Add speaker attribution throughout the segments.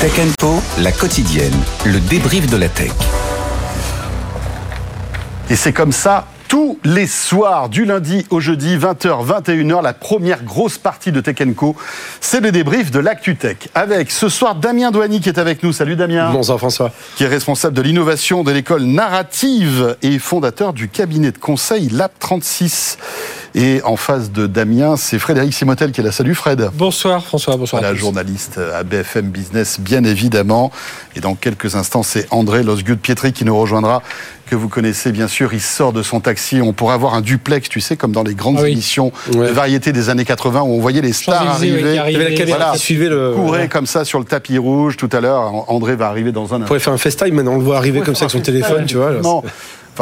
Speaker 1: Tech Co, la quotidienne, le débrief de la tech.
Speaker 2: Et c'est comme ça tous les soirs, du lundi au jeudi, 20h, 21h, la première grosse partie de Tech Co, c'est le débrief de l'ActuTech. Avec ce soir Damien Douani qui est avec nous. Salut Damien.
Speaker 3: Bonsoir François.
Speaker 2: Qui est responsable de l'innovation de l'école narrative et fondateur du cabinet de conseil Lab 36. Et en face de Damien, c'est Frédéric Simotel qui est là. Salut Fred.
Speaker 4: Bonsoir François, bonsoir.
Speaker 2: La journaliste à BFM Business, bien évidemment. Et dans quelques instants, c'est André Losgut-Pietri qui nous rejoindra, que vous connaissez bien sûr. Il sort de son taxi. On pourrait avoir un duplex, tu sais, comme dans les grandes ah émissions de variété des années 80 où on voyait les stars arriver.
Speaker 3: suivait le.
Speaker 2: Courait comme ça sur le tapis rouge tout à l'heure. André va arriver dans un.
Speaker 3: On pourrait faire un FaceTime maintenant. On le voit arriver comme ça avec son téléphone, tu vois.
Speaker 2: Non.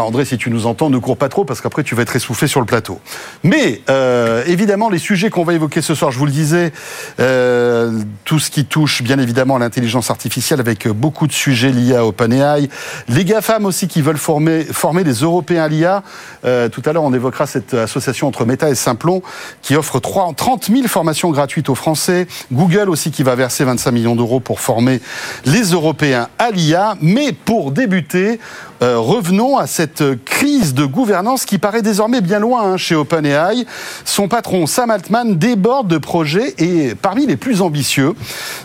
Speaker 2: André, si tu nous entends, ne cours pas trop parce qu'après tu vas être essoufflé sur le plateau. Mais euh, évidemment, les sujets qu'on va évoquer ce soir, je vous le disais, euh, tout ce qui touche bien évidemment à l'intelligence artificielle avec beaucoup de sujets liés à OpenAI, les GAFAM aussi qui veulent former, former des Européens à l'IA. Euh, tout à l'heure, on évoquera cette association entre Meta et Simplon qui offre 3, 30 000 formations gratuites aux Français. Google aussi qui va verser 25 millions d'euros pour former les Européens à l'IA. Mais pour débuter, euh, revenons à cette crise de gouvernance qui paraît désormais bien loin hein, chez OpenAI. Son patron Sam Altman déborde de projets et parmi les plus ambitieux.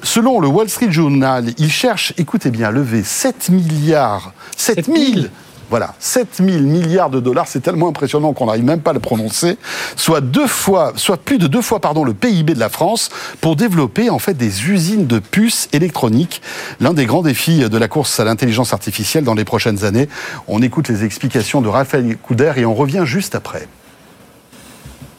Speaker 2: Selon le Wall Street Journal, il cherche, écoutez bien, à lever 7 milliards, 7 000 voilà, 7 000 milliards de dollars, c'est tellement impressionnant qu'on n'arrive même pas à le prononcer, soit deux fois, soit plus de deux fois pardon le PIB de la France pour développer en fait des usines de puces électroniques. L'un des grands défis de la course à l'intelligence artificielle dans les prochaines années. On écoute les explications de Raphaël Couder et on revient juste après.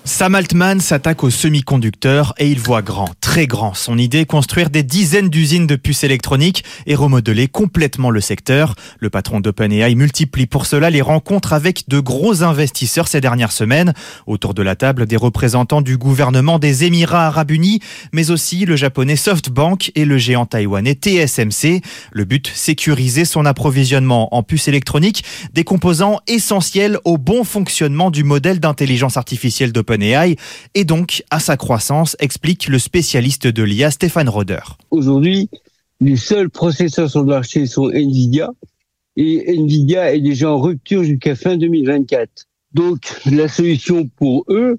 Speaker 5: Sam Altman s'attaque aux semi-conducteurs et il voit grand, très grand. Son idée, construire des dizaines d'usines de puces électroniques et remodeler complètement le secteur. Le patron d'OpenAI multiplie pour cela les rencontres avec de gros investisseurs ces dernières semaines. Autour de la table, des représentants du gouvernement des Émirats arabes unis, mais aussi le japonais SoftBank et le géant taïwanais TSMC. Le but, sécuriser son approvisionnement en puces électroniques, des composants essentiels au bon fonctionnement du modèle d'intelligence artificielle d'OpenAI et donc à sa croissance, explique le spécialiste de l'IA Stéphane Roder.
Speaker 6: Aujourd'hui, les seuls processeurs sur le marché sont Nvidia et Nvidia est déjà en rupture jusqu'à fin 2024. Donc la solution pour eux,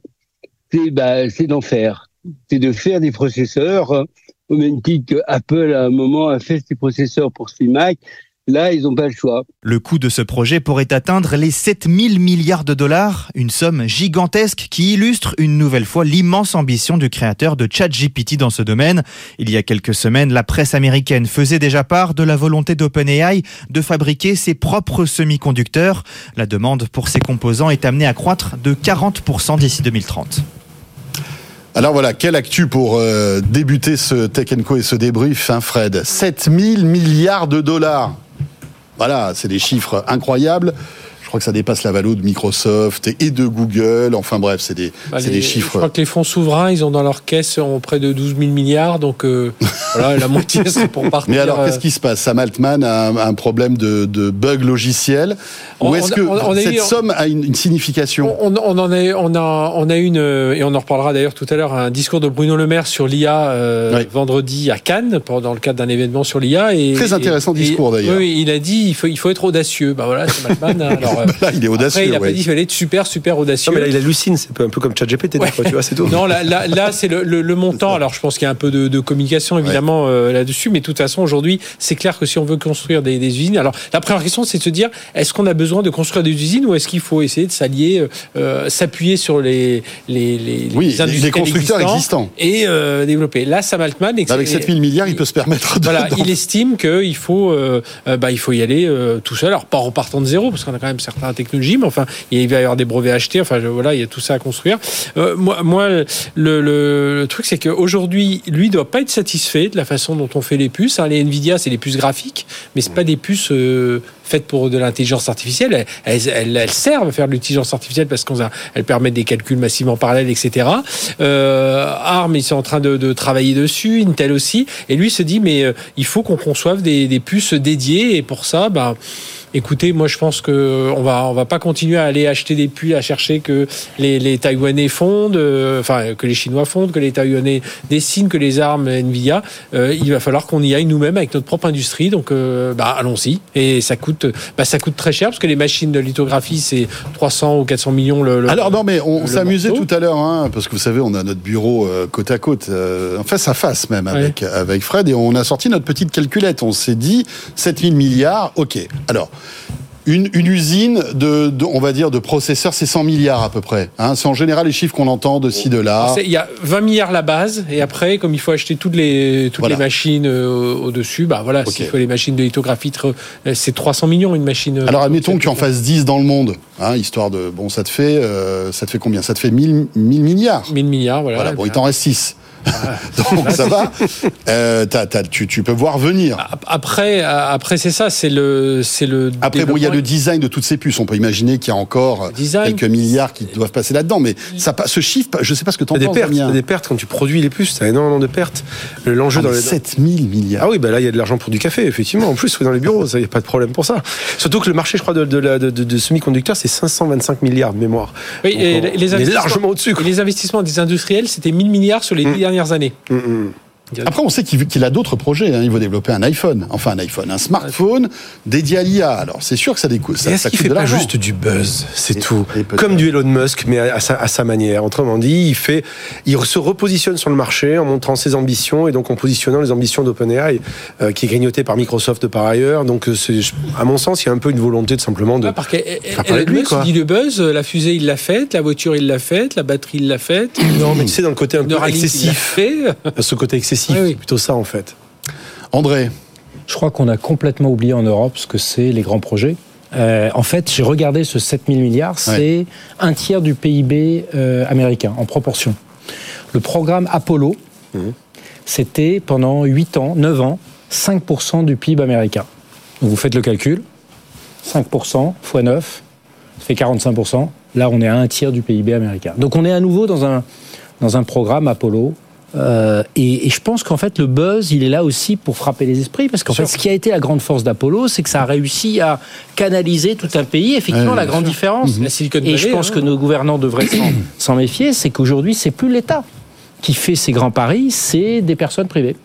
Speaker 6: c'est bah, d'en faire. C'est de faire des processeurs hein, au même titre que Apple à un moment a fait ses processeurs pour ses Mac Là, ils n'ont pas le choix.
Speaker 5: Le coût de ce projet pourrait atteindre les 7000 milliards de dollars, une somme gigantesque qui illustre une nouvelle fois l'immense ambition du créateur de ChatGPT dans ce domaine. Il y a quelques semaines, la presse américaine faisait déjà part de la volonté d'OpenAI de fabriquer ses propres semi-conducteurs. La demande pour ces composants est amenée à croître de 40% d'ici 2030.
Speaker 2: Alors voilà, quelle actu pour euh, débuter ce Tech Co et ce débrief, hein, Fred? 7000 milliards de dollars voilà, c'est des chiffres incroyables. Je crois que ça dépasse la valeur de Microsoft et de Google. Enfin bref, c'est des, bah, des chiffres.
Speaker 4: Je crois que les fonds souverains, ils ont dans leur caisse près de 12 000 milliards. Donc euh, voilà, la moitié, c'est pour partir.
Speaker 2: Mais alors, qu'est-ce qui se passe? Sam Altman a un, problème de, de, bug logiciel? Ou est-ce que cette somme a une, signification?
Speaker 4: On, en a, on, a, on a une, et on en reparlera d'ailleurs tout à l'heure, un discours de Bruno Le Maire sur l'IA euh, vendredi à Cannes, dans le cadre d'un événement sur l'IA.
Speaker 2: Très intéressant discours d'ailleurs.
Speaker 4: Oui, il a dit il faut, il faut être audacieux. Bah voilà, c'est Altman. Alors,
Speaker 2: là, il est audacieux.
Speaker 4: Après, il a pas dit qu'il fallait être super, super audacieux.
Speaker 3: Non, mais là, il hallucine, c'est un peu comme ChatGPT, ouais. tu vois, c'est tout.
Speaker 4: Non, là, là, là c'est le, le, montant. Alors, je pense qu'il y a un peu de, de communication, évidemment, euh, là-dessus, mais de toute façon, aujourd'hui, c'est clair que si on veut construire des, des usines, alors, la première question, c'est de se dire, est-ce qu'on a besoin de construire des usines ou est-ce qu'il faut essayer de s'allier, euh, euh s'appuyer sur les, les, les,
Speaker 2: oui, les constructeurs existants,
Speaker 4: et euh, développer. Là, Sam Altman,
Speaker 2: avec 7000 milliards, il peut se permettre de.
Speaker 4: Voilà, il estime qu'il faut, bah, il faut y aller tout seul. Alors, pas en partant de zéro, parce qu'on a quand même certaines technologies, mais enfin, il va y avoir des brevets achetés. Enfin, voilà, il y a tout ça à construire. Euh, moi, le, truc, c'est qu'aujourd'hui, lui, doit pas être satisfait de la façon dont on fait les puces. Hein. Les Nvidia, c'est les puces graphiques, mais c'est pas des puces euh, faites pour de l'intelligence artificielle. Elles, servent à faire de l'intelligence artificielle parce qu'elles permettent des calculs massivement parallèles, etc. Euh, ARM, ils sont en train de, travailler dessus, Intel aussi. Et lui se dit, mais il faut qu'on conçoive des, puces dédiées. Et pour ça, bah, écoutez, moi je pense que on va on va pas continuer à aller acheter des puits, à chercher que les, les Taïwanais fondent, euh, enfin que les Chinois fondent, que les Taïwanais dessinent, que les armes Nvidia. Euh, il va falloir qu'on y aille nous-mêmes avec notre propre industrie. Donc euh, bah, allons-y. Et ça coûte bah, ça coûte très cher parce que les machines de lithographie c'est 300 ou 400 millions le. le
Speaker 2: Alors non mais on s'amusait tout à l'heure hein, parce que vous savez on a notre bureau euh, côte à côte, en face à face même avec ouais. avec Fred et on a sorti notre petite calculette. On s'est dit 7000 milliards. Ok. Alors une, une, usine de, de, on va dire, de processeurs, c'est 100 milliards à peu près. Hein. C'est en général les chiffres qu'on entend de ci, de là.
Speaker 4: Il y a 20 milliards la base, et après, comme il faut acheter toutes les, toutes voilà. les machines euh, au-dessus, bah voilà, okay. s'il faut les machines de lithographie, c'est 300 millions une machine.
Speaker 2: Alors admettons que tu en fasses 10 dans le monde, hein, histoire de, bon, ça te fait, euh, ça te fait combien? Ça te fait 1000, 1000 milliards.
Speaker 4: 1000 milliards, voilà.
Speaker 2: voilà bon, il t'en reste 6. Donc ça va. Euh, t'as, t'as, tu, tu, peux voir venir.
Speaker 4: Après, après c'est ça, c'est le, c'est le.
Speaker 2: Après, bon, il y a le design de toutes ces puces. On peut imaginer qu'il y a encore design. quelques milliards qui doivent passer là-dedans, mais ça, ce chiffre, je sais pas ce que t'en
Speaker 3: penses.
Speaker 2: Des
Speaker 3: pertes, y a des pertes quand tu produis les puces. T'as énormément de pertes. L'enjeu
Speaker 2: ah,
Speaker 3: dans les
Speaker 2: 7000 milliards.
Speaker 3: Ah oui, bah là il y a de l'argent pour du café, effectivement. En plus, dans les bureaux, il y a pas de problème pour ça. Surtout que le marché, je crois, de, de, de, de semi-conducteurs, c'est 525 milliards de mémoire.
Speaker 4: Oui, Donc, et
Speaker 3: on,
Speaker 4: les
Speaker 3: on est largement au-dessus.
Speaker 4: Les investissements des industriels, c'était 1000 milliards sur les
Speaker 3: Mm.
Speaker 4: dernières années.
Speaker 3: Mmh, mmh.
Speaker 2: Après, on sait qu'il qu a d'autres projets. Hein. Il veut développer un iPhone, enfin un iPhone, un smartphone dédié à l'IA. Alors, c'est sûr que ça découle. Ça, ça coûte
Speaker 3: fait
Speaker 2: de
Speaker 3: pas juste du buzz, c'est tout. Comme du Elon Musk, mais à sa, à sa manière. Autrement dit, il fait, il se repositionne sur le marché en montrant ses ambitions et donc en positionnant les ambitions d'OpenAI, euh, qui est grignoté par Microsoft par ailleurs. Donc, euh, à mon sens, il y a un peu une volonté de simplement de.
Speaker 4: Ah, parce
Speaker 3: parler de
Speaker 4: Elon
Speaker 3: lui,
Speaker 4: Musk
Speaker 3: quoi.
Speaker 4: dit le buzz, la fusée il l'a faite, la voiture il l'a faite, la batterie il l'a faite,
Speaker 3: Non, mais tu sais, dans le côté un peu excessif.
Speaker 4: fait.
Speaker 3: Ce côté excessif,
Speaker 4: Oui, oui.
Speaker 3: c'est plutôt ça en fait.
Speaker 2: André,
Speaker 7: Je crois qu'on a complètement oublié en Europe ce que c'est les grands projets. Euh, en fait, j'ai regardé ce 7000 milliards, c'est un tiers du PIB euh, américain en proportion. Le programme Apollo,
Speaker 3: Mhm.
Speaker 7: c'était pendant 8 ans, 9 ans, 5% du PIB américain. Donc vous faites le calcul, 5% x 9, ça fait 45%. Là, on est à un tiers du PIB américain. Donc on est à nouveau dans un, dans un programme Apollo. Euh, et, et je pense qu'en fait le buzz il est là aussi pour frapper les esprits parce qu'en fait ce qui a été la grande force d'Apollo c'est que ça a réussi à canaliser tout un pays effectivement
Speaker 2: Ouais,
Speaker 7: la
Speaker 2: bien
Speaker 7: grande
Speaker 2: sûr.
Speaker 7: différence
Speaker 4: La Silicon
Speaker 7: et je pense
Speaker 4: hein.
Speaker 7: que nos gouvernants devraient s'en- méfier c'est qu'aujourd'hui c'est plus l'État qui fait ces grands paris c'est des personnes privées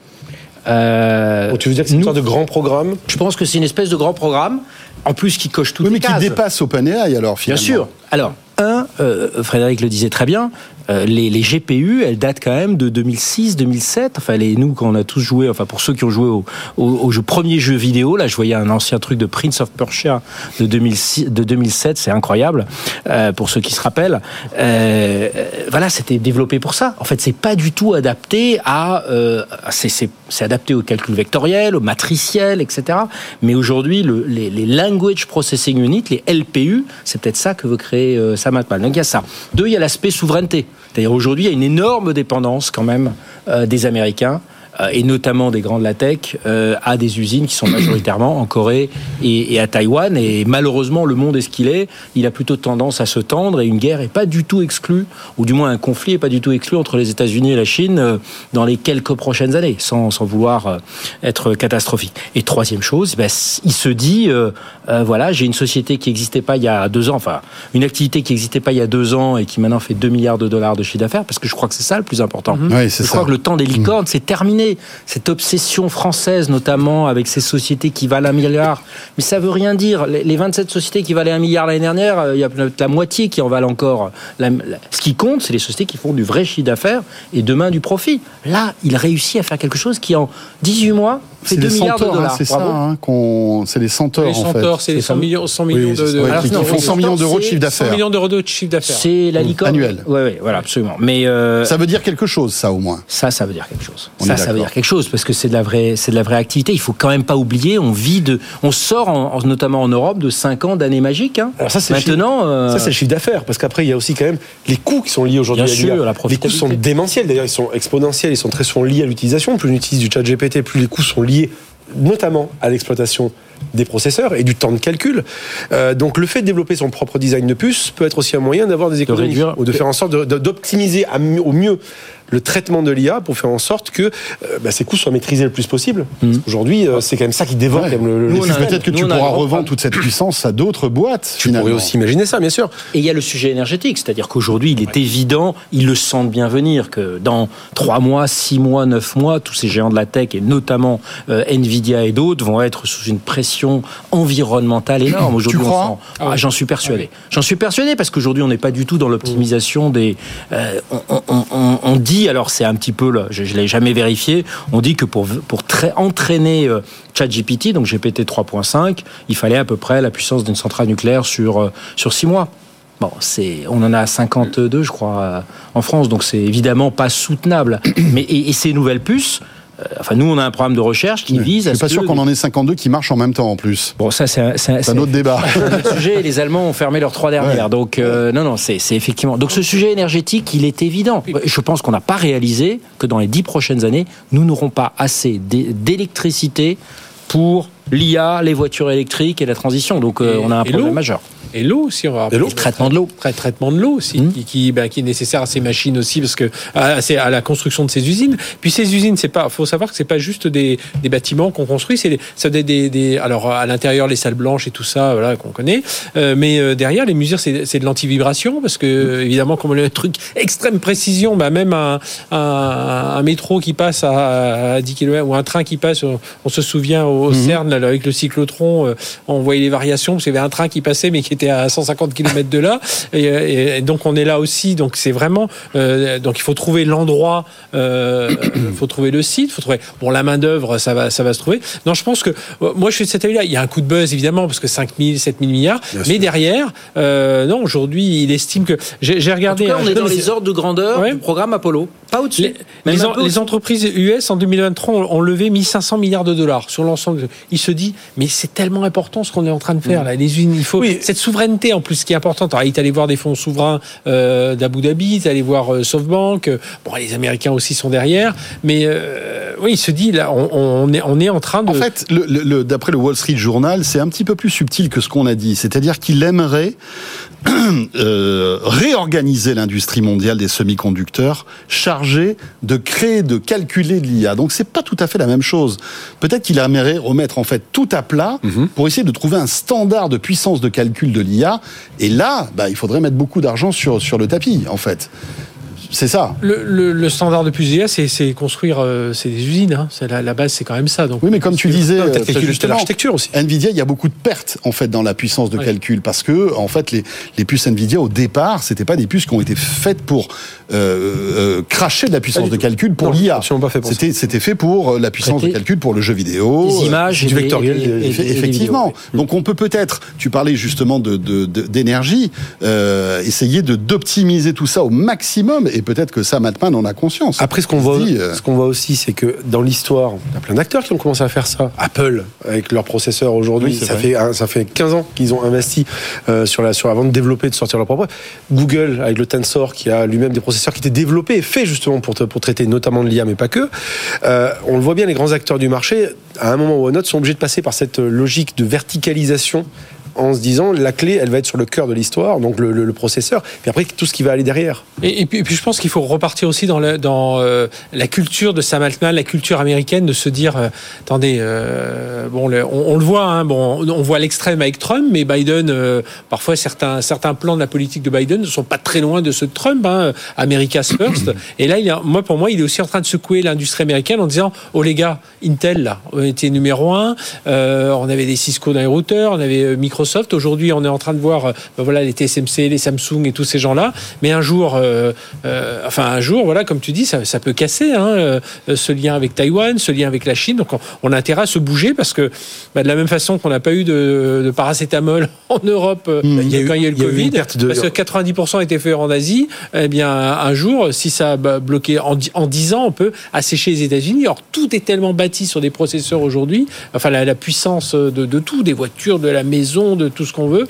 Speaker 7: Euh,
Speaker 3: Donc, tu veux dire que c'est une sorte de grand programme?
Speaker 7: Je pense que c'est une espèce de grand programme en plus qui coche toutes
Speaker 2: oui, mais
Speaker 7: les
Speaker 2: qui
Speaker 7: cases
Speaker 2: dépasse OpenAI alors
Speaker 7: Bien
Speaker 2: finalement.
Speaker 7: sûr. Alors, euh, Frédéric le disait très bien, euh, les, GPU, elles datent quand même de 2006, 2007. Enfin, les, nous, quand on a tous joué, enfin, pour ceux qui ont joué au, premier jeu vidéo, là, je voyais un ancien truc de Prince of Persia de, 2006, de 2007, c'est incroyable, euh, pour ceux qui se rappellent. Voilà, c'était développé pour ça. En fait, c'est pas du tout adapté à. C'est- adapté au calcul vectoriel, au matriciel, etc. Mais aujourd'hui, le- les, Language Processing Unit, les LPU, c'est peut-être ça que veut créer Donc il y a ça. Deux, il y a l'aspect souveraineté. C'est-à-dire aujourd'hui, il y a une énorme dépendance quand même euh, des Américains et notamment des grands de la tech, euh, à des usines qui sont majoritairement en Corée et, et à Taïwan. Et malheureusement, le monde est ce qu'il est. Il a plutôt tendance à se tendre et une guerre est pas du tout exclue, ou du moins un conflit est pas du tout exclu entre les États-Unis et la Chine euh, dans les quelques prochaines années, sans, sans vouloir euh, être catastrophique. Et troisième chose, ben, il se dit, euh, euh, voilà, j'ai une société qui n'existait pas il y a deux ans, enfin, une activité qui n'existait pas il y a deux ans et qui maintenant fait 2 milliards de dollars de chiffre d'affaires, parce que je crois que c'est ça le plus important.
Speaker 2: Oui, c'est
Speaker 7: Je
Speaker 2: ça.
Speaker 7: crois que le temps des licornes, c'est terminé. Cette obsession française, notamment avec ces sociétés qui valent un milliard. Mais ça veut rien dire. Les les 27 sociétés qui valaient un milliard l'année dernière, euh, il y a peut-être la moitié qui en valent encore. Ce qui compte, c'est les sociétés qui font du vrai chiffre d'affaires et demain du profit. Là, il réussit à faire quelque chose qui, en 18 mois,
Speaker 2: C'est
Speaker 7: 2
Speaker 2: des
Speaker 7: milliards de
Speaker 2: centaures, hein, c'est ça, hein, c'est les centaures
Speaker 4: Les
Speaker 2: en fait.
Speaker 4: centaures, c'est les 100 millions, 100 millions
Speaker 2: Oui,
Speaker 4: de, de-
Speaker 2: ça,
Speaker 7: Alors,
Speaker 2: qui,
Speaker 7: non,
Speaker 2: qui font
Speaker 7: les
Speaker 2: 100 millions d'euros de chiffre
Speaker 4: 100
Speaker 2: d'affaires.
Speaker 4: millions d'euros de chiffre d'affaires.
Speaker 7: C'est la licorne.
Speaker 2: Annuel.
Speaker 7: Oui, oui, voilà, absolument. Mais euh,
Speaker 2: Ça veut dire quelque chose, ça au moins.
Speaker 7: Ça, ça veut dire quelque chose.
Speaker 2: On
Speaker 7: ça, ça veut dire quelque chose parce que c'est de la vraie, c'est de la vraie activité. Il faut quand même pas oublier. On vit de, on sort en- en- notamment en Europe de 5 ans d'années magiques. hein.
Speaker 3: Alors ça, c'est le
Speaker 7: Maintenant, euh,
Speaker 3: Ça, c'est le chiffre d'affaires, parce qu'après, il y a aussi quand même les coûts qui sont liés aujourd'hui
Speaker 7: Bien
Speaker 3: à
Speaker 7: sûr, la
Speaker 3: Les coûts sont démentiels, d'ailleurs, ils sont exponentiels, ils sont très souvent liés à l'utilisation. Plus on utilise du chat GPT, plus les coûts sont liés notamment à l'exploitation des processeurs et du temps de calcul. Euh, donc le fait de développer son propre design de puce peut être aussi un moyen d'avoir des économies ou de faire en sorte d'optimiser au mieux le traitement de l'IA pour faire en sorte que euh, bah, ces coûts soient maîtrisés le plus possible.
Speaker 7: Mhm.
Speaker 3: Aujourd'hui, euh, c'est quand même ça qui dévore
Speaker 2: Ouais.
Speaker 3: quand même le, le-
Speaker 2: peut-être que
Speaker 7: nous,
Speaker 2: tu pourras revendre toute cette puissance à d'autres boîtes,
Speaker 3: Tu
Speaker 2: finalement.
Speaker 3: pourrais aussi imaginer ça, bien sûr.
Speaker 7: Et il y a le sujet énergétique, c'est-à-dire qu'aujourd'hui, il est évident, ils le sentent bien venir, que dans trois mois, six mois, neuf mois, tous ces géants de la tech, et notamment euh, Nvidia et d'autres, vont être sous une pression environnementale énorme. Aujourd'hui, Ah, J'en suis persuadé. J'en suis persuadé parce qu'aujourd'hui, on n'est pas du tout dans l'optimisation des. euh, on, on- on- on dit, alors c'est un petit peu, là, je ne l'ai jamais vérifié, on dit que pour, pour entraîner euh, ChatGPT, donc GPT 3.5, il fallait à peu près la puissance d'une centrale nucléaire sur, euh, sur six mois. Bon, on en a 52, je crois, euh, en France, donc c'est évidemment pas soutenable. Mais et, ces nouvelles puces, enfin nous, on a un programme de recherche qui vise
Speaker 2: Je
Speaker 7: à
Speaker 2: suis pas
Speaker 7: ce
Speaker 2: sûr qu'on en ait 52 qui marchent en même temps en plus.
Speaker 7: Bon, ça c'est un,
Speaker 2: autre débat.
Speaker 7: c'est un autre sujet. Les Allemands ont fermé leurs trois dernières, donc euh, non, non, c'est effectivement. Donc ce sujet énergétique, il est évident. Je pense qu'on n'a pas réalisé que dans les dix prochaines années, nous n'aurons pas assez d'é- d'électricité pour l'IA, les voitures électriques et la transition. Donc euh,
Speaker 4: Et-
Speaker 7: on a un problème majeur.
Speaker 4: Et l'eau aussi, on va
Speaker 3: Et
Speaker 7: Le traitement de l'eau.
Speaker 4: Tra- traitement de l'eau aussi,
Speaker 7: Mhm.
Speaker 4: qui, qui, ben, qui est nécessaire à ces machines aussi, parce que à, c'est à la construction de ces usines. Puis ces usines, c'est pas, faut savoir que c'est pas juste des, des bâtiments qu'on construit, c'est des, ça des, des, des- alors à l'intérieur les salles blanches et tout ça, voilà qu'on connaît, Euh, mais euh, derrière les mesures, c'est de l'antivibration, parce que évidemment comme le truc extrême précision, bah, même un, un, un métro qui passe à, à 10 km ou un train qui passe, on, on se souvient au, au CERN là, avec le cyclotron, euh, on voyait les variations, parce qu'il y avait un train qui passait mais qui était à 150 km de là, et, et- et donc on est là aussi, donc c'est vraiment, euh, donc il faut trouver l'endroit, euh, il faut trouver le site, il faut trouver, bon la main d'œuvre, ça va, ça va se trouver. Non, je pense que euh, moi je suis de cet avis-là. Il y a un coup de buzz évidemment parce que 5 000, 7 000 milliards,
Speaker 3: Bien
Speaker 4: mais
Speaker 3: sûr.
Speaker 4: derrière, euh, non, aujourd'hui il estime que j'ai
Speaker 7: En
Speaker 4: regardé.
Speaker 7: tout cas,
Speaker 4: hein,
Speaker 7: on est dans les ordres de grandeur
Speaker 4: Ouais.
Speaker 7: du programme Apollo, pas au-dessus.
Speaker 4: les, les en- entreprises US en 2023 ont, ont levé 1500 milliards de dollars sur l'ensemble. Il se dit, mais c'est tellement important ce qu'on est en train de faire là. Les usines, il faut
Speaker 3: Oui.
Speaker 4: cette souveraineté en plus qui est importante. Alors, il est allé voir des fonds souverains euh, d'Abu Dhabi, allé voir euh, SoftBank. Bon, les Américains aussi sont derrière, mais euh, oui, il se dit là, on, on est on est en train de.
Speaker 2: En fait, le- le- le- d'après le Wall Street Journal, c'est un petit peu plus subtil que ce qu'on a dit. C'est-à-dire qu'il aimerait euh, réorganiser l'industrie mondiale des semi-conducteurs chargée de créer, de calculer de l'IA. Donc c'est pas tout à fait la même chose. Peut-être qu'il aimerait remettre en fait tout à plat pour essayer de trouver un standard de puissance de calcul de l'IA. Et là, bah, il faudrait mettre beaucoup d'argent sur, sur le tapis, en fait. C'est ça.
Speaker 4: le, le- le standard de PUSEA, c'est c'est construire, euh, c'est des usines. Hein. La, la base, c'est quand même ça. Donc
Speaker 2: Oui, mais comme tu disais, euh,
Speaker 3: l'architecture aussi.
Speaker 2: Nvidia, il y a beaucoup de pertes en fait dans la puissance de
Speaker 4: Ouais.
Speaker 2: calcul parce que en fait les, les puces Nvidia au départ, c'était pas des puces qui ont été faites pour euh, euh, cracher de la puissance de
Speaker 3: tout.
Speaker 2: calcul pour l'IA. C'était c'était fait pour la puissance de calcul pour le jeu vidéo. Euh,
Speaker 7: images
Speaker 3: du
Speaker 7: des
Speaker 2: Effectivement. Donc on peut peut-être, tu parlais justement de d'énergie, essayer de d'optimiser tout ça au maximum et peut-être que Sam Altman en a conscience.
Speaker 3: Après, ce qu'on voit,
Speaker 2: dit, euh,
Speaker 3: ce qu'on voit aussi, c'est que dans l'histoire, il y a plein d'acteurs qui ont commencé à faire ça. Apple, avec leurs processeurs aujourd'hui,
Speaker 2: Oui,
Speaker 3: ça,
Speaker 2: vrai.
Speaker 3: fait, ça fait 15 ans qu'ils ont investi euh, sur la, sur, avant de développer, de sortir leur propre. Google, avec le Tensor, qui a lui-même des processeurs qui étaient développés et faits justement pour, pour traiter notamment de l'IA, mais pas que. Euh, on le voit bien, les grands acteurs du marché, à un moment ou à un autre, sont obligés de passer par cette logique de verticalisation en se disant la clé, elle va être sur le cœur de l'histoire, donc le, processeur, puis après tout ce qui va aller derrière.
Speaker 4: Et, puis, je pense qu'il faut repartir aussi dans, euh, la culture de Sam Altman, la culture américaine, de se dire, euh, attendez, euh, bon, on, le voit, hein, bon, on voit l'extrême avec Trump, mais Biden, parfois certains certains plans de la politique de Biden ne sont pas très loin de ceux de Trump. Hein, America's first. Et là, moi, pour moi, il est aussi en train de secouer l'industrie américaine en disant, oh les gars, Intel là, on était numéro un, on avait des Cisco dans les routeurs, on avait euh, Microsoft. Aujourd'hui, on est en train de voir, euh, ben voilà, les TSMC, les Samsung et tous ces gens-là. Mais un jour, euh, euh, enfin un jour, voilà, comme tu dis, ça, ça peut casser hein, ce lien avec Taïwan, ce lien avec la Chine. Donc, on, on a intérêt à se bouger parce que, bah, de la même façon qu'on n'a pas eu de, de paracétamol en Europe
Speaker 3: Il y a eu-
Speaker 4: quand il y a eu le
Speaker 3: y a
Speaker 4: Covid,
Speaker 3: de-
Speaker 4: parce que 90% étaient faits en Asie. Eh bien, un jour, si ça a bloqué en, en 10 ans, on peut assécher les États-Unis. Alors, tout est tellement bâti sur des processeurs aujourd'hui. Enfin, la, la puissance de, de tout, des voitures, de la maison, de tout ce qu'on veut.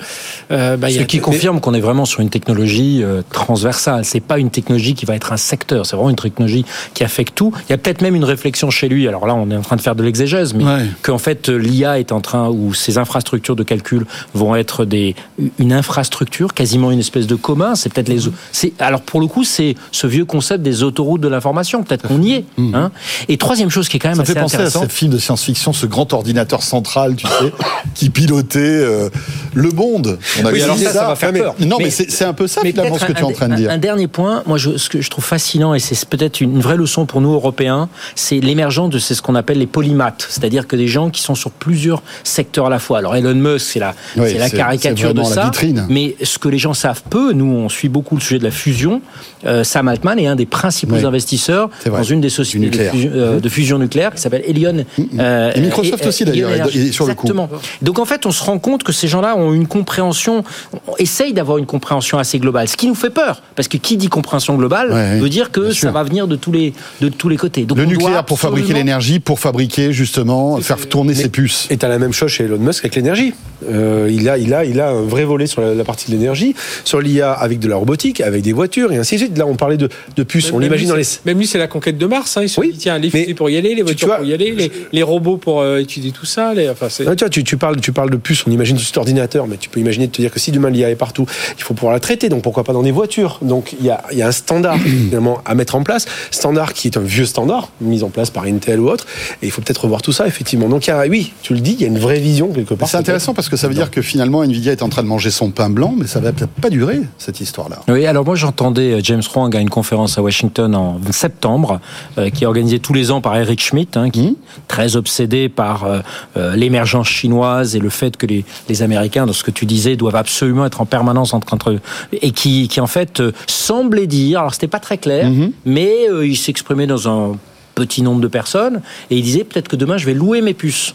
Speaker 4: Euh, bah, y
Speaker 7: Ce
Speaker 4: a-
Speaker 7: qui confirme qu'on est vraiment sur une technologie euh, transversale. C'est pas une technologie qui va être un secteur. C'est vraiment une technologie qui affecte tout. Il y a peut-être même une réflexion chez lui. Alors là, on est en train de faire de l'exégèse, mais
Speaker 2: Ouais.
Speaker 7: qu'en fait euh, l'IA est en train ou ces infrastructures de calcul vont être des une infrastructure, quasiment une espèce de commun. C'est peut-être les. C'est alors pour le coup, c'est ce vieux concept des autoroutes de l'information. Peut-être qu'on y est. Hein. Et troisième chose qui est quand même
Speaker 8: Ça me
Speaker 7: assez
Speaker 8: fait penser à ces films de science-fiction, ce grand ordinateur central, tu sais, qui pilotait euh, le monde. On avait
Speaker 7: Oui, alors ça, ça va faire
Speaker 8: mais-
Speaker 7: peur.
Speaker 8: Non, mais,
Speaker 7: Mais-
Speaker 8: c'est un peu ça finalement ce que tu es en train de dire.
Speaker 7: Un dernier point, moi, je, ce que je trouve fascinant, et c'est peut-être une vraie leçon pour nous Européens, c'est l'émergence de c'est ce qu'on appelle les polymathes, c'est-à-dire que des gens qui sont sur plusieurs secteurs à la fois. Alors Elon Musk, c'est la,
Speaker 8: Oui,
Speaker 7: caricature de ça.
Speaker 8: vitrine.
Speaker 7: Mais ce que les gens savent peu, nous, on suit beaucoup le sujet de la fusion. Euh, Sam Altman est un des principaux
Speaker 8: Oui.
Speaker 7: investisseurs dans une des sociétés de fusion, euh, de fusion nucléaire qui s'appelle Elion. euh,
Speaker 8: Et Microsoft aussi, d'ailleurs, sur le coup.
Speaker 7: Exactement. Donc en fait, on se rend compte que ces gens-là ont une compréhension, on essaye d'avoir une compréhension assez globale, ce qui nous fait peur, parce que qui dit compréhension globale
Speaker 2: Ouais,
Speaker 7: veut dire que ça
Speaker 2: sûr.
Speaker 7: va venir de tous les de tous les côtés. Donc
Speaker 2: Le
Speaker 7: on
Speaker 2: nucléaire pour fabriquer l'énergie, pour fabriquer justement, faire tourner ses puces.
Speaker 3: Et t'as la même chose chez Elon Musk avec l'énergie. Euh, il, a, il, a, il a un vrai volet sur la, la partie de l'énergie, sur l'IA avec de la robotique, avec des voitures et ainsi de suite. Là, on parlait de, de puces, on
Speaker 4: Même
Speaker 3: l'imagine
Speaker 4: lui,
Speaker 3: dans les.
Speaker 4: c'est- Même lui, c'est la conquête de Mars. Hein. Il se
Speaker 3: Oui,
Speaker 4: dit, tiens, les fusées pour y aller, les
Speaker 3: tu-
Speaker 4: voitures
Speaker 3: vois,
Speaker 4: pour y aller, les, les robots pour euh, étudier tout ça. Les, enfin, c'est-
Speaker 3: tu, vois, tu, tu parles, tu parles de puces, on imagine juste l'ordinateur, mais tu peux imaginer de te dire que si demain l'IA est partout, il faut pouvoir la traiter, donc pourquoi pas dans des voitures? Donc il y a, il y a un standard finalement à mettre en place, standard qui est un vieux standard, mis en place par Intel ou autre, et il faut peut-être revoir tout ça effectivement. Donc il y a, oui, tu le dis, il y a une vraie vision quelque part.
Speaker 2: C'est intéressant parce que ça veut dire que finalement Nvidia est en train de manger son pain blanc, mais ça va peut-être pas durer cette histoire-là.
Speaker 7: Oui, alors moi j'entendais euh, James Huang à une conférence à Washington en septembre, euh, qui est organisée tous les ans par Eric Schmidt, hein, qui est très obsédé par euh, euh, l'émergence chinoise et le fait que les, les Américains, dans ce que tu disais, doivent absolument être en permanence entre entre eux, et qui, qui en fait euh, semblait dire, alors c'était pas très clair, mais euh, il s'exprimait dans un petit nombre de personnes et il disait peut-être que demain je vais louer mes puces.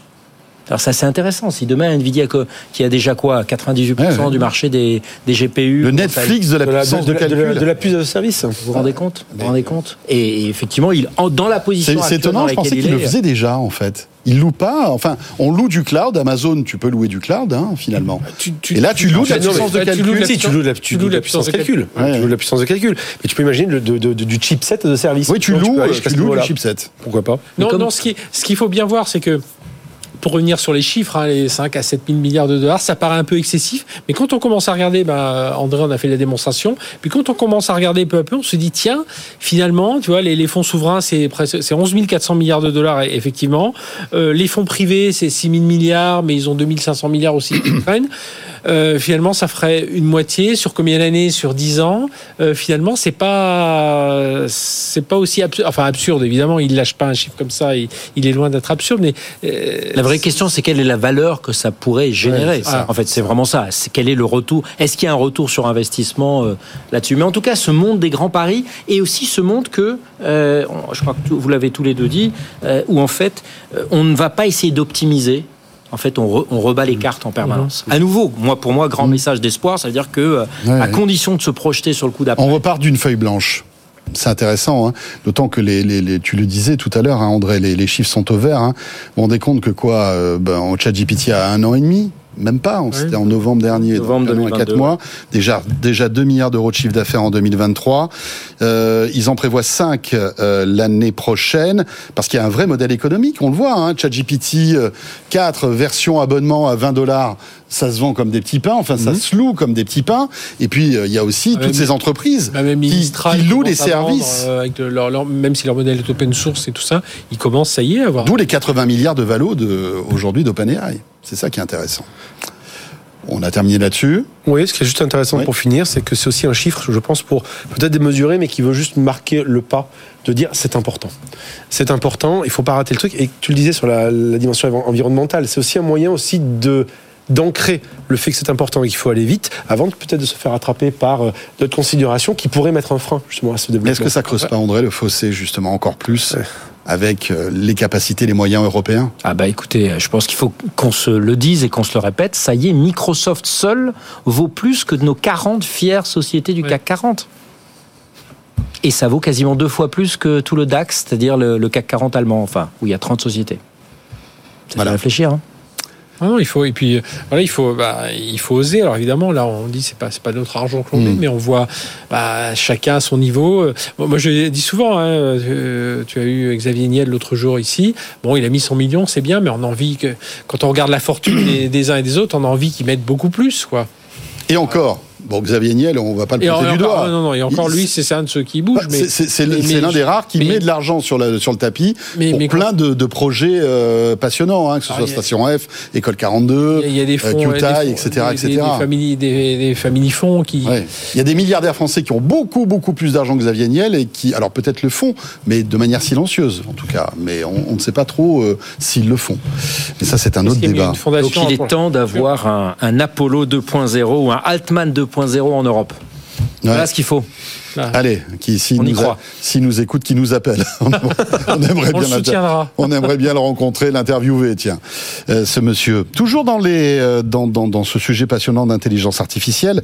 Speaker 7: Alors ça c'est intéressant. Si demain Nvidia qui a déjà quoi 98%
Speaker 2: Ouais, ouais.
Speaker 7: du marché des, des GPU,
Speaker 2: Le Netflix de la
Speaker 3: de la,
Speaker 2: puissance
Speaker 3: de,
Speaker 2: de,
Speaker 3: de la-
Speaker 2: calcul.
Speaker 3: de la puce de service.
Speaker 7: vous vous rendez compte Vous vous rendez compte et, et effectivement, il en- dans la position
Speaker 2: C'est étonnant,
Speaker 7: dans
Speaker 2: je pensais qu'il
Speaker 7: il
Speaker 2: le faisait déjà en fait. Il loue pas, enfin, on loue du cloud, Amazon, tu peux louer du cloud hein, finalement.
Speaker 4: tu- tu-
Speaker 2: Et là, tu loues de la puissance de calcul.
Speaker 4: de
Speaker 3: Si, tu loues de la, tu loues de la puissance de calcul.
Speaker 2: Ouais,
Speaker 3: Tu loues de la puissance de calcul. Mais tu peux imaginer le, de- de- de- du chipset de service.
Speaker 2: Oui, tu loues, euh, tu
Speaker 3: ce
Speaker 2: loues le chipset.
Speaker 3: Pourquoi pas
Speaker 4: Non,
Speaker 7: comme-
Speaker 4: non, ce qui- ce qu'il faut bien voir, c'est que pour revenir sur les chiffres, hein, les 5 à 7 000 milliards de dollars, ça paraît un peu excessif. Mais quand on commence à regarder, ben, André en a fait la démonstration, puis quand on commence à regarder peu à peu, on se dit, tiens, finalement, tu vois, les, fonds souverains, c'est presque- c'est 11 400 milliards de dollars, effectivement. Euh, les fonds privés, c'est 6 000 milliards, mais ils ont 2 500 milliards aussi qui prennent. Euh, finalement, ça ferait une moitié sur combien d'années Sur 10 ans. Euh, finalement, c'est pas, c'est pas aussi absurde. Enfin, absurde, évidemment, il lâche pas un chiffre comme ça, il, il est loin d'être absurde, mais. euh,
Speaker 7: La vraie question, c'est quelle est la valeur que ça pourrait générer.
Speaker 2: Ouais, ça.
Speaker 7: en fait, c'est vraiment ça. C'est quel est le retour? Est-ce qu'il y a un retour sur investissement euh, là-dessus? Mais en tout cas, ce monde des grands paris et aussi ce monde que, je crois que vous l'avez tous les deux dit, où en fait, on ne va pas essayer d'optimiser. En fait, on, re- on rebat les cartes en permanence. À nouveau, moi, pour moi, grand message d'espoir, ça veut dire que, euh,
Speaker 2: Ouais,
Speaker 7: à
Speaker 2: ouais.
Speaker 7: condition de se projeter sur le coup d'après,
Speaker 2: On repart d'une feuille blanche. C'est intéressant, hein. d'autant que les, les, les- tu le disais tout à l'heure, hein, André, les, les chiffres sont au vert. Hein. Vous vous rendez compte que quoi euh, ben, Au ChatGPT a un an et demi même pas, on- c'était en novembre dernier,
Speaker 7: Novembre
Speaker 2: donc un an et
Speaker 7: 2022,
Speaker 2: quatre mois. Déjà, déjà 2 milliards d'euros de chiffre d'affaires en 2023. Euh, ils en prévoient 5 euh, l'année prochaine, parce qu'il y a un vrai modèle économique, on le voit. Hein, ChatGPT euh, 4, version abonnement à 20 dollars, ça se vend comme des petits pains, enfin ça se loue comme des petits pains. Et puis, euh, il y a aussi toutes ces entreprises
Speaker 4: Bah, même
Speaker 2: qui,
Speaker 4: Mistral,
Speaker 2: qui
Speaker 4: ils
Speaker 2: louent les
Speaker 4: vendre,
Speaker 2: services.
Speaker 4: euh, avec le- leur- leur- même si leur modèle est open source et tout ça, ils commencent, ça y est, à avoir.
Speaker 2: D'où les 80 milliards de valo de, aujourd'hui d'OpenAI. C'est ça qui est intéressant. On a terminé là-dessus.
Speaker 3: Oui, ce qui est juste intéressant
Speaker 2: Oui.
Speaker 3: pour finir, c'est que c'est aussi un chiffre, je pense, pour peut-être démesurer, mais qui veut juste marquer le pas de dire c'est important. C'est important, il faut pas rater le truc. Et tu le disais sur la, la dimension env- environnementale, c'est aussi un moyen aussi de d'ancrer le fait que c'est important et qu'il faut aller vite avant peut-être de se faire attraper par euh, d'autres considérations qui pourraient mettre un frein justement à ce développement.
Speaker 2: est-ce que ça creuse pas, André, le fossé, justement, encore plus avec euh, les capacités, les moyens européens?
Speaker 7: Ah bah écoutez, je pense qu'il faut qu'on se le dise et qu'on se le répète. Ça y est, Microsoft seul vaut plus que de nos 40 fières sociétés du. CAC 40. Et ça vaut quasiment deux fois plus que tout le DAX, c'est-à-dire le, le CAC 40 allemand, enfin, où il y a 30 sociétés. Ça
Speaker 2: Voilà.
Speaker 7: fait réfléchir. Hein.
Speaker 4: Non, il faut et puis voilà, il faut bah, il faut oser. Alors évidemment, là, on dit c'est pas c'est pas notre argent que l'on met,
Speaker 2: Mm.
Speaker 4: mais on voit bah, chacun à son niveau. Euh, bon, moi, je dis souvent, hein, euh, tu as eu Xavier Niel l'autre jour ici. Bon, il a mis son million, c'est bien, mais on a envie que quand on regarde la fortune des, des uns et des autres, on a envie qu'ils mettent beaucoup plus, quoi.
Speaker 2: Et encore, bon, Xavier Niel, on va pas le
Speaker 4: Et,
Speaker 2: pointer
Speaker 4: en-
Speaker 2: du
Speaker 4: encore,
Speaker 2: doigt.
Speaker 4: non, non, et encore
Speaker 2: Il-
Speaker 4: lui, c'est un de ceux qui bougent, mais
Speaker 2: C'est- l'un des rares qui
Speaker 4: mais-
Speaker 2: met de l'argent sur, la- sur le tapis
Speaker 4: Mais-
Speaker 2: pour
Speaker 4: mais
Speaker 2: plein de, de projets euh, passionnants, hein, que ce
Speaker 4: Ah,
Speaker 2: soit
Speaker 4: a-
Speaker 2: Station F, École 42,
Speaker 4: il y a des fonds,
Speaker 2: euh,
Speaker 4: des fonds, des-
Speaker 2: etc.
Speaker 4: Des, des familles, des, des familles fonds qui.
Speaker 2: Ouais. Il y a des milliardaires français qui ont beaucoup, beaucoup plus d'argent que Xavier Niel et qui, alors peut-être le font, mais de manière silencieuse en tout cas. Mais on, on ne sait pas trop euh, s'ils le font. Mais ça, c'est un autre
Speaker 4: a
Speaker 2: débat.
Speaker 7: Donc il est temps d'avoir un, un Apollo 2.0 ou un Altman 2.0 en Europe. Voilà
Speaker 2: Ouais.
Speaker 7: ce qu'il faut.
Speaker 2: Allez, qui
Speaker 7: y
Speaker 2: nous, a- écoute, qui nous appelle. on, on aimerait
Speaker 4: On
Speaker 2: bien l'inter-
Speaker 4: soutiendra.
Speaker 2: On aimerait bien le rencontrer, l'interviewer, tiens, euh, ce monsieur. Toujours dans les euh, dans, dans, dans ce sujet passionnant d'intelligence artificielle,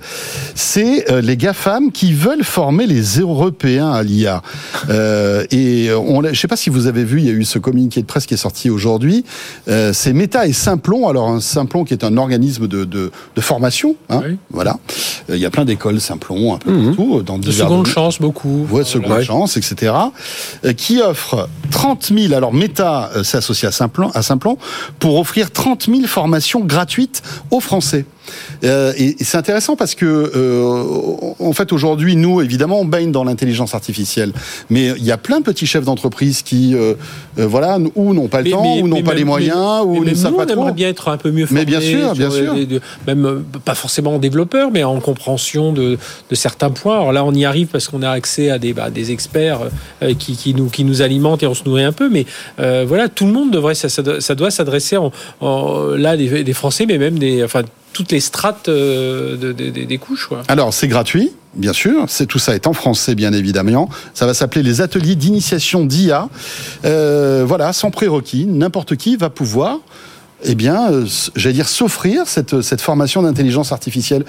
Speaker 2: c'est euh, les GAFAM qui veulent former les Européens à l'IA. Euh, et on, je ne sais pas si vous avez vu, il y a eu ce communiqué de presse qui est sorti aujourd'hui. C'est Meta et Simplon. Alors un Simplon qui est un organisme de, de, de formation, hein,
Speaker 4: Oui.
Speaker 2: voilà. Il y a plein d'écoles Simplon un peu partout euh, dans
Speaker 4: De
Speaker 2: divers
Speaker 4: seconde chance, beaucoup.
Speaker 2: de seconde chance, etc., qui offre 30 000, alors Meta euh, s'est associé à Simplon, à Simplon, pour offrir 30 000 formations gratuites aux Français. Euh, et et c'est intéressant parce que, euh, en fait, aujourd'hui, nous, évidemment, on baigne dans l'intelligence artificielle, mais il y a plein de petits chefs d'entreprise qui, euh, voilà, ou n'ont pas le
Speaker 4: Mais-
Speaker 2: temps,
Speaker 4: mais-
Speaker 2: ou n'ont
Speaker 4: mais
Speaker 2: pas
Speaker 4: même-
Speaker 2: les moyens,
Speaker 4: mais-
Speaker 2: ou
Speaker 4: mais
Speaker 2: ne savent pas
Speaker 4: on
Speaker 2: trop.
Speaker 4: aimerait bien être un peu mieux
Speaker 2: Mais
Speaker 4: formés.
Speaker 2: bien sûr, bien sûr.
Speaker 4: les- de- même pas forcément en développeur, mais en compréhension de, de certains points. Alors là, on y arrive parce qu'on a accès à des, bah, des experts qui, qui nous, qui nous alimentent et on se nourrit un peu. Mais voilà, tout le monde devrait, ça, doit, ça doit s'adresser en, en- là des, des Français, mais même des, enfin toutes les strates euh, de- de- des- couches.
Speaker 2: Alors, c'est gratuit, bien sûr. C'est tout ça est en français, bien évidemment. Ça va s'appeler les ateliers d'initiation d'IA. Euh, voilà, sans prérequis, n'importe qui va pouvoir, eh bien, euh, j'allais dire, s'offrir cette, formation d'intelligence artificielle.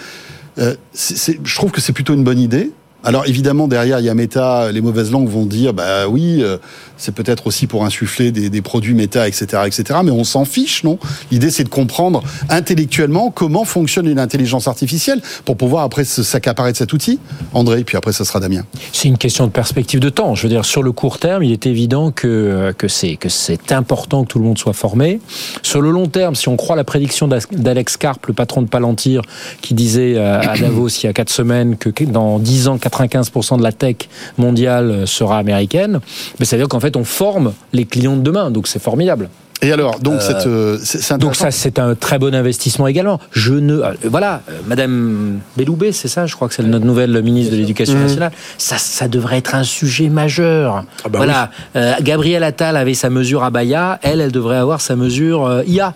Speaker 2: Je trouve que c'est plutôt une bonne idée. Alors évidemment derrière il y a Meta, les mauvaises langues vont dire bah oui euh, c'est peut-être aussi pour insuffler des, produits Meta etc etc mais on s'en fiche non? L'idée c'est de comprendre intellectuellement comment fonctionne une intelligence artificielle pour pouvoir après s'accaparer de cet outil. André puis après ce sera Damien.
Speaker 7: C'est une question de perspective de temps. Je veux dire, sur le court terme, il est évident que, que c'est que c'est important que tout le monde soit formé. Sur le long terme, si on croit la prédiction d'Alex Karp, le patron de Palantir, qui disait euh, à Davos il y a quatre semaines que que dans 10 ans, 95% de la tech mondiale sera américaine, mais ça veut dire qu'en fait, on forme les clients de demain. Donc c'est formidable.
Speaker 2: Et alors donc cette euh, c'est c'est
Speaker 7: Donc ça, c'est un très bon investissement également. Je ne, euh, voilà, euh, Madame Belloubet, c'est ça, je crois que c'est notre nouvelle ministre de l'Éducation nationale. Ça, ça devrait être un sujet majeur.
Speaker 3: Ah bah
Speaker 7: voilà, Euh, Gabrielle Attal avait sa mesure Abaya, elle, elle devrait avoir sa mesure euh, IA.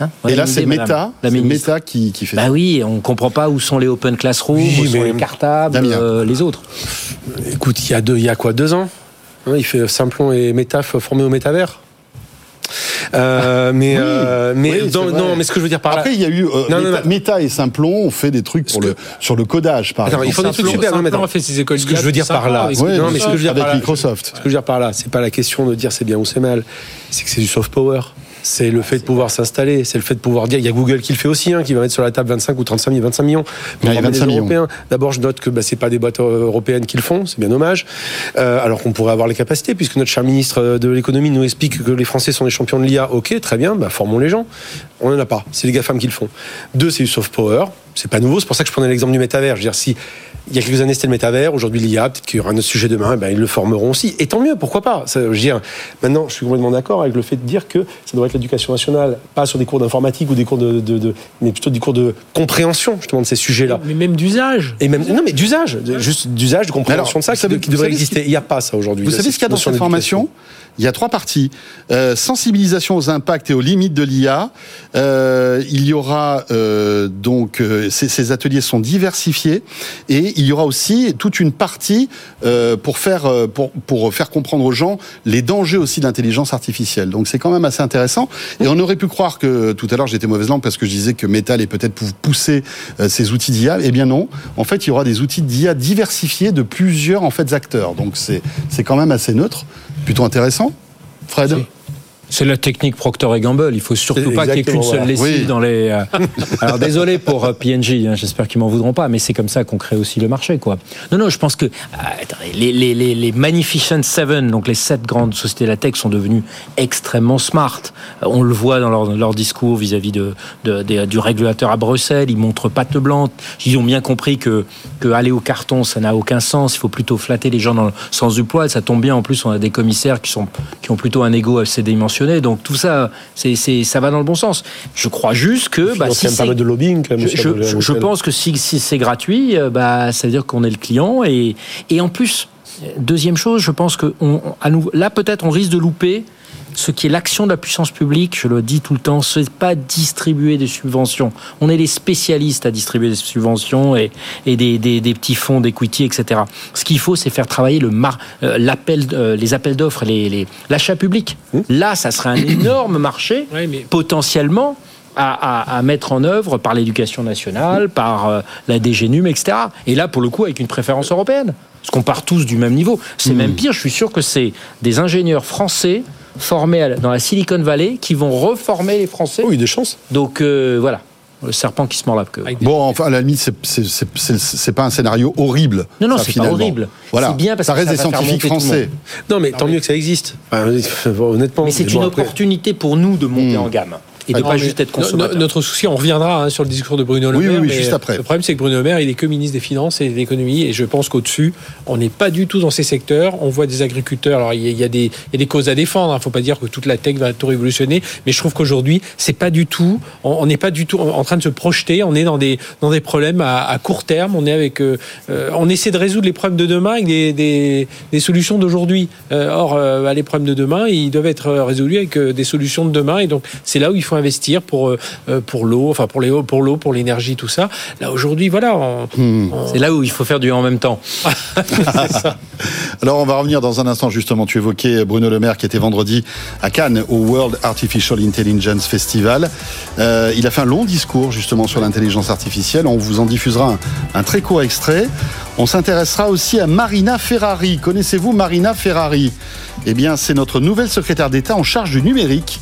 Speaker 7: Hein
Speaker 2: Et là c'est Meta. Meta qui, qui fait
Speaker 7: Bah
Speaker 2: ça.
Speaker 7: oui, on comprend pas où sont les open classrooms,
Speaker 3: Oui,
Speaker 7: où sont
Speaker 3: mais-
Speaker 7: les cartables, euh, les autres.
Speaker 3: Écoute, il y a deux, il y a quoi, deux ans Hein, Il fait Simplon et Metaf formés au métavers. Euh, mais euh, mais
Speaker 2: oui,
Speaker 3: dans- non, mais ce que je veux dire par là.
Speaker 2: Après, il y a eu euh,
Speaker 3: Non, non,
Speaker 2: Meta,
Speaker 3: non.
Speaker 2: Meta et Simplon ont fait des trucs pour
Speaker 3: Ce
Speaker 2: le, sur le codage, par
Speaker 3: Attends,
Speaker 2: exemple.
Speaker 3: il faut des trucs
Speaker 4: Simplon-
Speaker 3: super. Non, mais
Speaker 4: Simplon
Speaker 3: attends.
Speaker 4: a fait ses écoles
Speaker 3: Ce que je veux dire par là,
Speaker 4: avec
Speaker 2: Ouais,
Speaker 3: non, mais ce que je veux dire par là,
Speaker 2: Microsoft.
Speaker 3: Ce que je veux dire par là, c'est pas la question de dire c'est bien ou c'est mal, c'est que c'est du soft power. C'est le fait de pouvoir s'installer, c'est le fait de pouvoir dire. Il y a Google qui le fait aussi, hein, qui va mettre sur la table 25 ou 35 millions, 25 millions.
Speaker 2: il
Speaker 3: ramener
Speaker 2: 25
Speaker 3: les
Speaker 2: millions.
Speaker 3: D'abord, je note que bah, c'est pas des boîtes euh, européennes qui le font, c'est bien dommage. Euh, alors qu'on pourrait avoir les capacités, puisque notre cher ministre de l'économie nous explique que les Français sont les champions de l'IA. Ok, très bien, bah, formons les gens. On n'en a pas. C'est les GAFAM qui le font. Deux, c'est du soft power. C'est pas nouveau. C'est pour ça que je prenais l'exemple du métavers. Je veux dire, si il y a quelques années c'était le métavers, aujourd'hui l'IA, peut-être qu'il y aura un autre sujet demain, eh ben, ils le formeront aussi. Et tant mieux, pourquoi pas? Ça, Je veux dire, maintenant, je suis complètement d'accord avec le fait de dire que ça doit être l'éducation nationale, pas sur des cours d'informatique ou des cours de, de- de- mais plutôt des cours de compréhension justement de ces sujets-là.
Speaker 4: Mais même d'usage.
Speaker 3: Et même non mais d'usage, juste d'usage, de compréhension
Speaker 2: Alors,
Speaker 3: de ça
Speaker 2: savez-
Speaker 3: de- qui devrait exister. Il n'y a pas ça aujourd'hui.
Speaker 2: Vous savez ce qu'il y a dans cette formation? Il y a trois parties. Euh, sensibilisation aux impacts et aux limites de l'IA. Euh, il y aura euh, donc euh, ces, ces ateliers sont diversifiés et il y aura aussi toute une partie euh, pour faire euh, pour pour faire comprendre aux gens les dangers aussi de l'intelligence artificielle. Donc c'est quand même assez intéressant. Et on aurait pu croire que tout à l'heure j'étais mauvaise langue parce que je disais que Meta allait peut-être pou- pousser euh, ces outils d'IA. Eh bien non. En fait, il y aura des outils d'IA diversifiés de plusieurs en fait acteurs. Donc c'est c'est quand même assez neutre, plutôt intéressant. Fred?
Speaker 7: C'est la technique Procter et Gamble. Il faut surtout pas qu'il y ait qu'une seule lessive
Speaker 2: Oui.
Speaker 7: dans les. euh, Alors désolé pour euh, PNG, hein, j'espère qu'ils m'en voudront pas, mais c'est comme ça qu'on crée aussi le marché, quoi. Non, non, je pense que attendez, les, les, les, les Magnificent Seven, donc les sept grandes sociétés de la tech, sont devenues extrêmement smart. Euh, On le voit dans leur, leur discours vis-à-vis de, du régulateur à Bruxelles. Ils montrent patte blanche. Ils ont bien compris que, que aller au carton, ça n'a aucun sens. Il faut plutôt flatter les gens dans le sens du poil. Ça tombe bien. En plus, on a des commissaires qui sont qui ont plutôt un ego assez Donc tout ça, c'est, ça va dans le bon sens. Je crois juste que bah, si c'est-
Speaker 3: de lobbying, quand même.
Speaker 7: je, je- je- pense que si, si c'est gratuit, euh, bah, ça veut dire qu'on est le client. Et, et en plus, deuxième chose, je pense que on, à là, peut-être, on risque de louper ce qui est l'action de la puissance publique. Je le dis tout le temps, c'est pas distribuer des subventions. On est les spécialistes à distribuer des subventions et, et des, des, des petits fonds d'equity, etc. Ce qu'il faut, c'est faire travailler le mar, euh, l'appel, euh, les appels d'offres, les, l'achat public. Là, ça serait un énorme marché
Speaker 4: mais
Speaker 7: potentiellement à, à- à mettre en œuvre par l'éducation nationale, par euh, la DGNUM, etc. Et là, pour le coup, avec une préférence européenne. Parce qu'on part tous du même niveau. C'est même pire, je suis sûr que c'est des ingénieurs français formés dans la Silicon Valley qui vont reformer les Français.
Speaker 3: Oui, des chances.
Speaker 7: Donc euh, voilà, le serpent qui se mord la queue.
Speaker 2: Bon, enfin, à la limite, c'est- pas un scénario horrible.
Speaker 7: Non, non, c'est pas horrible.
Speaker 2: Voilà.
Speaker 7: C'est bien parce
Speaker 2: ça
Speaker 7: que
Speaker 2: reste
Speaker 7: ça
Speaker 2: des scientifiques français.
Speaker 3: Non, mais tant mieux que ça existe. Enfin, honnêtement.
Speaker 7: Mais c'est
Speaker 3: bon,
Speaker 7: une
Speaker 3: après-
Speaker 7: opportunité pour nous de monter en gamme et de
Speaker 4: Non,
Speaker 7: pas
Speaker 4: mais
Speaker 7: juste être
Speaker 4: no- no-
Speaker 7: consommateur.
Speaker 4: Notre souci, on reviendra hein, sur le discours de Bruno Le
Speaker 2: Oui,
Speaker 4: Maire.
Speaker 2: oui, oui,
Speaker 4: mais
Speaker 2: juste après.
Speaker 4: Le problème, c'est que Bruno Le Maire, il est que ministre des Finances et de l'économie, et je pense qu'au-dessus, on n'est pas du tout dans ces secteurs. On voit des agriculteurs. Alors, il y a, il y a des, il y a des causes à défendre. Il ne faut pas dire que toute la tech va tout révolutionner, mais je trouve qu'aujourd'hui, c'est pas du tout. On n'est pas du tout en train de se projeter. On est dans des dans des problèmes à, à court terme. On est avec, euh, euh, on essaie de résoudre les problèmes de demain avec des, des, des solutions d'aujourd'hui. Euh, or, euh, bah, les problèmes de demain, ils doivent être résolus avec euh, des solutions de demain, et donc c'est là où il faut investir pour euh, euh, pour l'eau, enfin pour les pour l'eau, pour l'énergie, tout ça. Là aujourd'hui, voilà. on- on-
Speaker 7: C'est là où il faut faire du en même temps.
Speaker 2: Alors, on va revenir dans un instant, justement. Tu évoquais Bruno Le Maire qui était vendredi à Cannes au World Artificial Intelligence Festival. Euh, il a fait un long discours, justement, sur l'intelligence artificielle. On vous en diffusera un, un très court extrait. On s'intéressera aussi à Marina Ferrari. Connaissez-vous Marina Ferrari? Eh bien, c'est notre nouvelle secrétaire d'État en charge du numérique.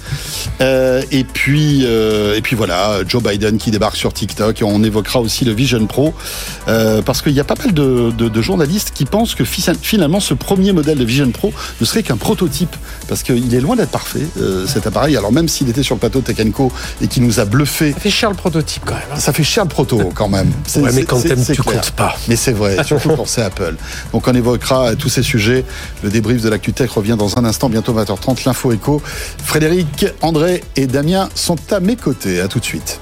Speaker 2: Euh, et puis, euh, et puis voilà, Joe Biden qui débarque sur TikTok. On évoquera aussi le Vision Pro, euh, parce qu'il y a pas mal de, journalistes qui pensent que fi- finalement ce premier modèle de Vision Pro ne serait qu'un prototype, parce qu'il est loin d'être parfait euh, cet appareil. Alors même s'il était sur le plateau de Tech Co et qui nous a bluffé,
Speaker 4: Ça fait cher le prototype quand même. hein.
Speaker 2: ça fait cher le proto quand même.
Speaker 3: Ouais, mais quand t'aimes, tu
Speaker 2: clair.
Speaker 3: comptes pas.
Speaker 2: Mais c'est vrai, surtout quand c'est Apple. Donc on évoquera tous ces sujets. Le débrief de l'actu tech revient dans un instant, bientôt 20h30. L'info écho. Frédéric, André et Damien sont à mes côtés. À tout de suite.